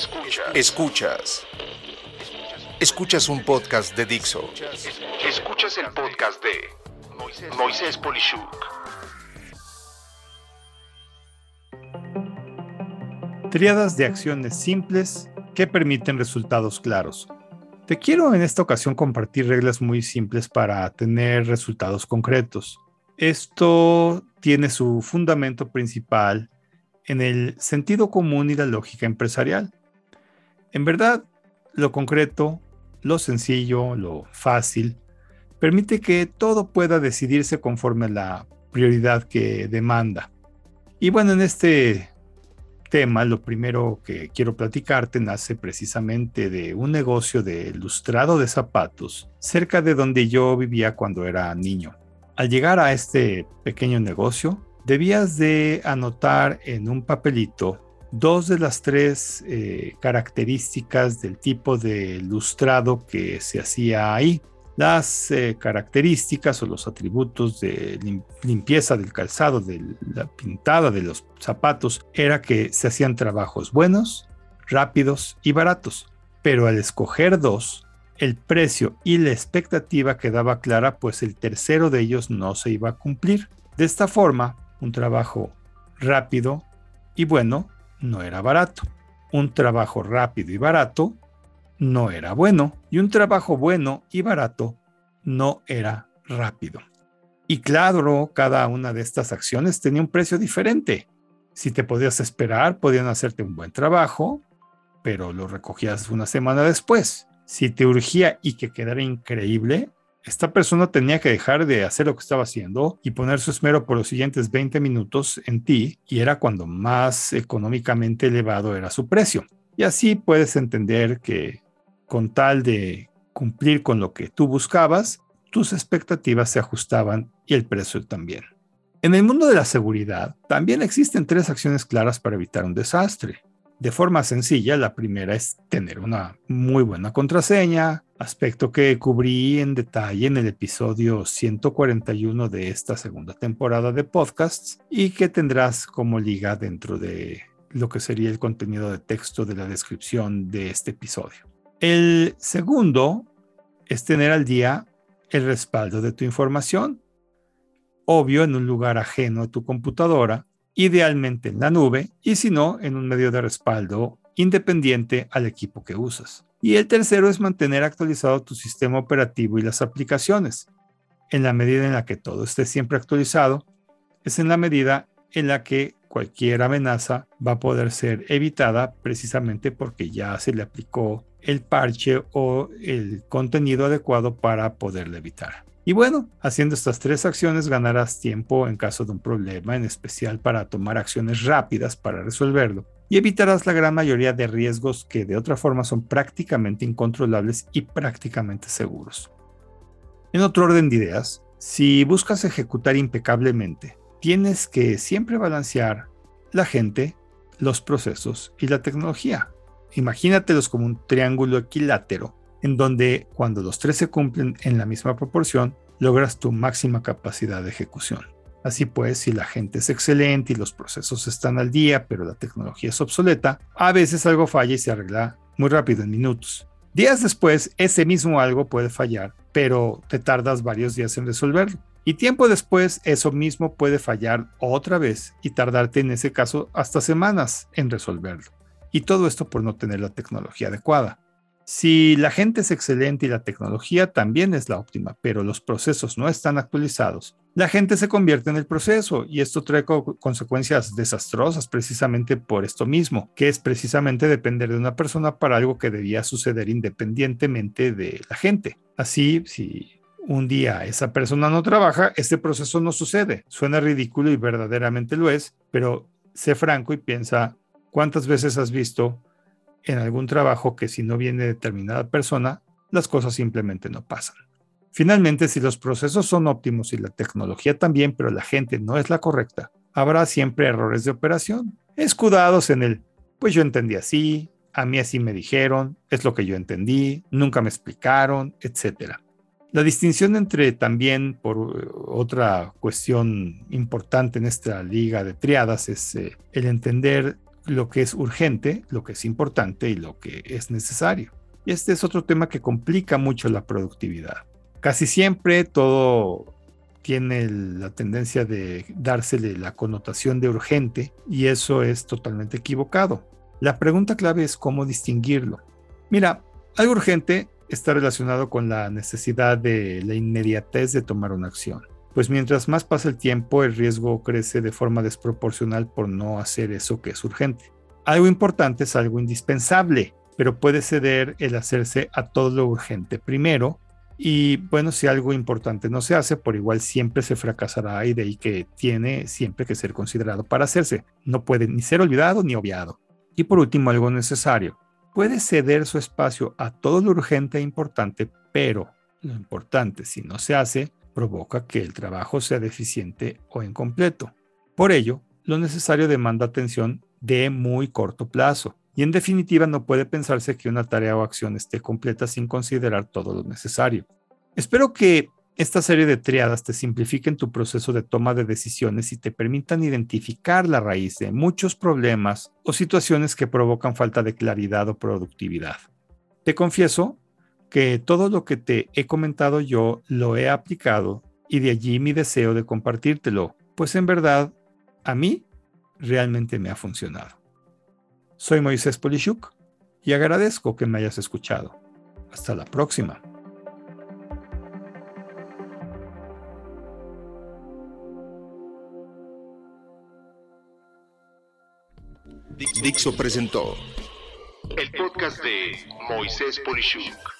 Escuchas. Escuchas. Escuchas un podcast de Dixo. Escuchas el podcast de Moisés Polishuk. Triadas de acciones simples que permiten resultados claros. Te quiero en esta ocasión compartir reglas muy simples para tener resultados concretos. Esto tiene su fundamento principal en el sentido común y la lógica empresarial. En verdad, lo concreto, lo sencillo, lo fácil, permite que todo pueda decidirse conforme a la prioridad que demanda. Y bueno, en este tema, lo primero que quiero platicarte nace precisamente de un negocio de lustrado de zapatos cerca de donde yo vivía cuando era niño. Al llegar a este pequeño negocio, debías de anotar en un papelito dos de las tres eh, características del tipo de lustrado que se hacía ahí. Las eh, características o los atributos de limpieza del calzado, de la pintada de los zapatos, era que se hacían trabajos buenos, rápidos y baratos. Pero al escoger dos, el precio y la expectativa quedaba clara, pues el tercero de ellos no se iba a cumplir. De esta forma, un trabajo rápido y bueno no era barato. Un trabajo rápido y barato no era bueno. Y un trabajo bueno y barato no era rápido. Y claro, cada una de estas acciones tenía un precio diferente. Si te podías esperar, podían hacerte un buen trabajo, pero lo recogías una semana después. Si te urgía y que quedara increíble, esta persona tenía que dejar de hacer lo que estaba haciendo y poner su esmero por los siguientes 20 minutos en ti y era cuando más económicamente elevado era su precio. Y así puedes entender que con tal de cumplir con lo que tú buscabas, tus expectativas se ajustaban y el precio también. En el mundo de la seguridad, también existen tres acciones claras para evitar un desastre. De forma sencilla, la primera es tener una muy buena contraseña, aspecto que cubrí en detalle en el episodio 141 de esta segunda temporada de podcasts y que tendrás como liga dentro de lo que sería el contenido de texto de la descripción de este episodio. El segundo es tener al día el respaldo de tu información, obvio en un lugar ajeno a tu computadora idealmente en la nube y si no, en un medio de respaldo independiente al equipo que usas. Y el tercero es mantener actualizado tu sistema operativo y las aplicaciones. En la medida en la que todo esté siempre actualizado, es en la medida en la que cualquier amenaza va a poder ser evitada precisamente porque ya se le aplicó el parche o el contenido adecuado para poderla evitar. Y bueno, haciendo estas tres acciones ganarás tiempo en caso de un problema, en especial para tomar acciones rápidas para resolverlo, y evitarás la gran mayoría de riesgos que de otra forma son prácticamente incontrolables y prácticamente seguros. En otro orden de ideas, si buscas ejecutar impecablemente, tienes que siempre balancear la gente, los procesos y la tecnología. Imagínatelos como un triángulo equilátero en donde cuando los tres se cumplen en la misma proporción, logras tu máxima capacidad de ejecución. Así pues, si la gente es excelente y los procesos están al día, pero la tecnología es obsoleta, a veces algo falla y se arregla muy rápido en minutos. Días después, ese mismo algo puede fallar, pero te tardas varios días en resolverlo. Y tiempo después, eso mismo puede fallar otra vez y tardarte en ese caso hasta semanas en resolverlo. Y todo esto por no tener la tecnología adecuada. Si la gente es excelente y la tecnología también es la óptima, pero los procesos no están actualizados, la gente se convierte en el proceso y esto trae consecuencias desastrosas precisamente por esto mismo, que es precisamente depender de una persona para algo que debía suceder independientemente de la gente. Así, si un día esa persona no trabaja, este proceso no sucede. Suena ridículo y verdaderamente lo es, pero sé franco y piensa cuántas veces has visto en algún trabajo que si no viene determinada persona, las cosas simplemente no pasan. Finalmente, si los procesos son óptimos y la tecnología también, pero la gente no es la correcta, habrá siempre errores de operación, escudados en el, pues yo entendí así, a mí así me dijeron, es lo que yo entendí, nunca me explicaron, etc. La distinción entre también, por otra cuestión importante en esta liga de triadas, es eh, el entender lo que es urgente, lo que es importante y lo que es necesario. Y este es otro tema que complica mucho la productividad. Casi siempre todo tiene la tendencia de dársele la connotación de urgente y eso es totalmente equivocado. La pregunta clave es cómo distinguirlo. Mira, algo urgente está relacionado con la necesidad de la inmediatez de tomar una acción. Pues mientras más pasa el tiempo, el riesgo crece de forma desproporcional por no hacer eso que es urgente. Algo importante es algo indispensable, pero puede ceder el hacerse a todo lo urgente primero. Y bueno, si algo importante no se hace, por igual siempre se fracasará y de ahí que tiene siempre que ser considerado para hacerse. No puede ni ser olvidado ni obviado. Y por último, algo necesario puede ceder su espacio a todo lo urgente e importante, pero lo importante, si no se hace, provoca que el trabajo sea deficiente o incompleto. Por ello, lo necesario demanda atención de muy corto plazo. Y en definitiva, no puede pensarse que una tarea o acción esté completa sin considerar todo lo necesario. Espero que esta serie de triadas te simplifiquen tu proceso de toma de decisiones y te permitan identificar la raíz de muchos problemas o situaciones que provocan falta de claridad o productividad. Te confieso que todo lo que te he comentado yo lo he aplicado y de allí mi deseo de compartírtelo, pues en verdad a mí realmente me ha funcionado. Soy Moisés Polishuk y agradezco que me hayas escuchado. Hasta la próxima. Dixo presentó el podcast de Moisés Polishuk.